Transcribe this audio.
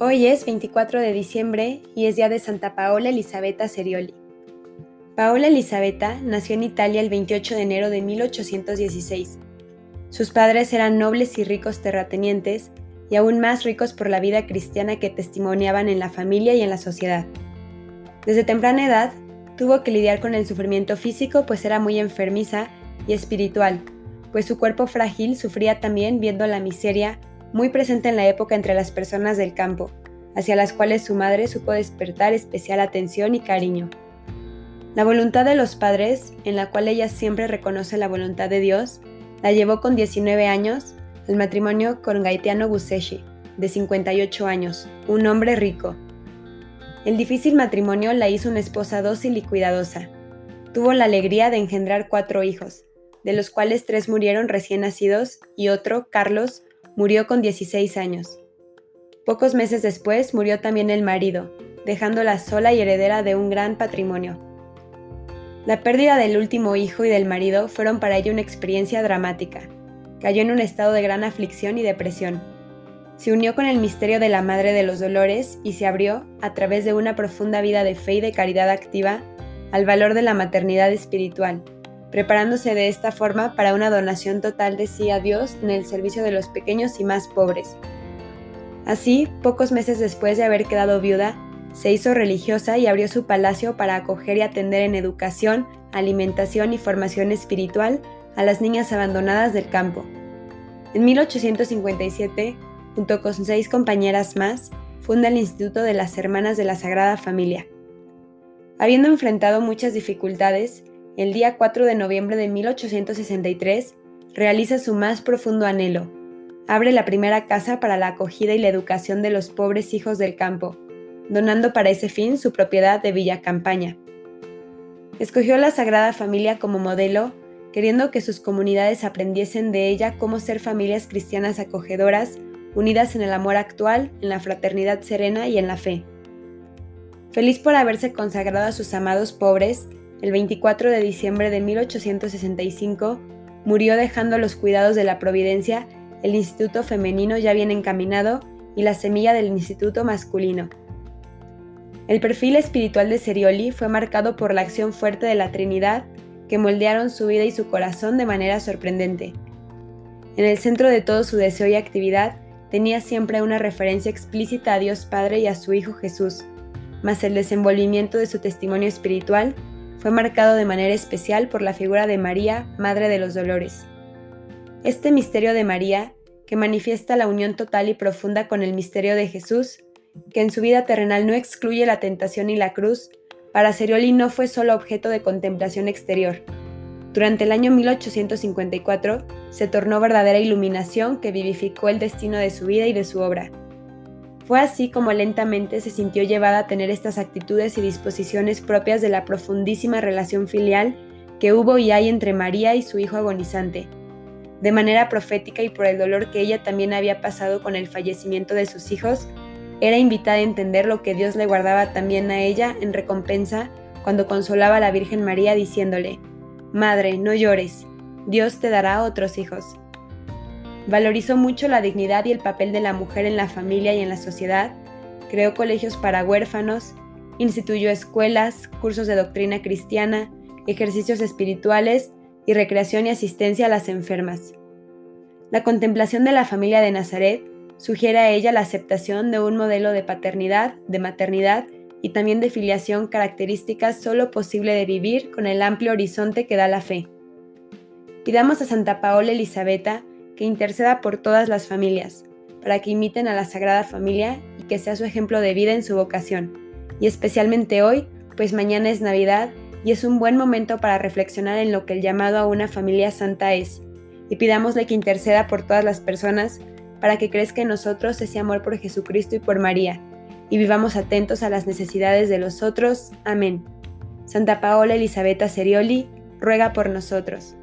Hoy es 24 de diciembre y es día de Santa Paola Elisabetta Serioli. Paola Elisabetta nació en Italia el 28 de enero de 1816. Sus padres eran nobles y ricos terratenientes y aún más ricos por la vida cristiana que testimoniaban en la familia y en la sociedad. Desde temprana edad tuvo que lidiar con el sufrimiento físico pues era muy enfermiza y espiritual, pues su cuerpo frágil sufría también viendo la miseria muy presente en la época entre las personas del campo, hacia las cuales su madre supo despertar especial atención y cariño. La voluntad de los padres, en la cual ella siempre reconoce la voluntad de Dios, la llevó con 19 años al matrimonio con Gaetiano Guseshi, de 58 años, un hombre rico. El difícil matrimonio la hizo una esposa dócil y cuidadosa. Tuvo la alegría de engendrar cuatro hijos, de los cuales tres murieron recién nacidos y otro, Carlos, murió con 16 años. Pocos meses después murió también el marido, dejándola sola y heredera de un gran patrimonio. La pérdida del último hijo y del marido fueron para ella una experiencia dramática. Cayó en un estado de gran aflicción y depresión. Se unió con el misterio de la Madre de los Dolores y se abrió, a través de una profunda vida de fe y de caridad activa, al valor de la maternidad espiritual, preparándose de esta forma para una donación total de sí a Dios en el servicio de los pequeños y más pobres. Así, pocos meses después de haber quedado viuda, se hizo religiosa y abrió su palacio para acoger y atender en educación, alimentación y formación espiritual a las niñas abandonadas del campo. En 1857, junto con seis compañeras más, funda el Instituto de las Hermanas de la Sagrada Familia. Habiendo enfrentado muchas dificultades, el día 4 de noviembre de 1863, realiza su más profundo anhelo. Abre la primera casa para la acogida y la educación de los pobres hijos del campo, donando para ese fin su propiedad de Villa Campaña. Escogió la Sagrada Familia como modelo, queriendo que sus comunidades aprendiesen de ella cómo ser familias cristianas acogedoras, unidas en el amor actual, en la fraternidad serena y en la fe. Feliz por haberse consagrado a sus amados pobres, el 24 de diciembre de 1865, murió dejando los cuidados de la Providencia el Instituto Femenino ya bien encaminado y la semilla del Instituto Masculino. El perfil espiritual de Serioli fue marcado por la acción fuerte de la Trinidad que moldearon su vida y su corazón de manera sorprendente. En el centro de todo su deseo y actividad tenía siempre una referencia explícita a Dios Padre y a su Hijo Jesús, mas el desenvolvimiento de su testimonio espiritual fue marcado de manera especial por la figura de María, Madre de los Dolores. Este misterio de María, que manifiesta la unión total y profunda con el misterio de Jesús, que en su vida terrenal no excluye la tentación y la cruz, para Serioli no fue solo objeto de contemplación exterior. Durante el año 1854 se tornó verdadera iluminación que vivificó el destino de su vida y de su obra. Fue así como lentamente se sintió llevada a tener estas actitudes y disposiciones propias de la profundísima relación filial que hubo y hay entre María y su hijo agonizante. De manera profética y por el dolor que ella también había pasado con el fallecimiento de sus hijos, era invitada a entender lo que Dios le guardaba también a ella en recompensa cuando consolaba a la Virgen María diciéndole, Madre, no llores, Dios te dará otros hijos. Valorizó mucho la dignidad y el papel de la mujer en la familia y en la sociedad, creó colegios para huérfanos, instituyó escuelas, cursos de doctrina cristiana, ejercicios espirituales y recreación y asistencia a las enfermas. La contemplación de la familia de Nazaret sugiere a ella la aceptación de un modelo de paternidad, de maternidad y también de filiación características solo posible de vivir con el amplio horizonte que da la fe. Pidamos a Santa Paola Elisabetta que interceda por todas las familias, para que imiten a la Sagrada Familia y que sea su ejemplo de vida en su vocación, y especialmente hoy, pues mañana es Navidad y es un buen momento para reflexionar en lo que el llamado a una familia santa es, y pidámosle que interceda por todas las personas para que crezca en nosotros ese amor por Jesucristo y por María, y vivamos atentos a las necesidades de los otros. Amén. Santa Paola Elisabetta Serioli, ruega por nosotros.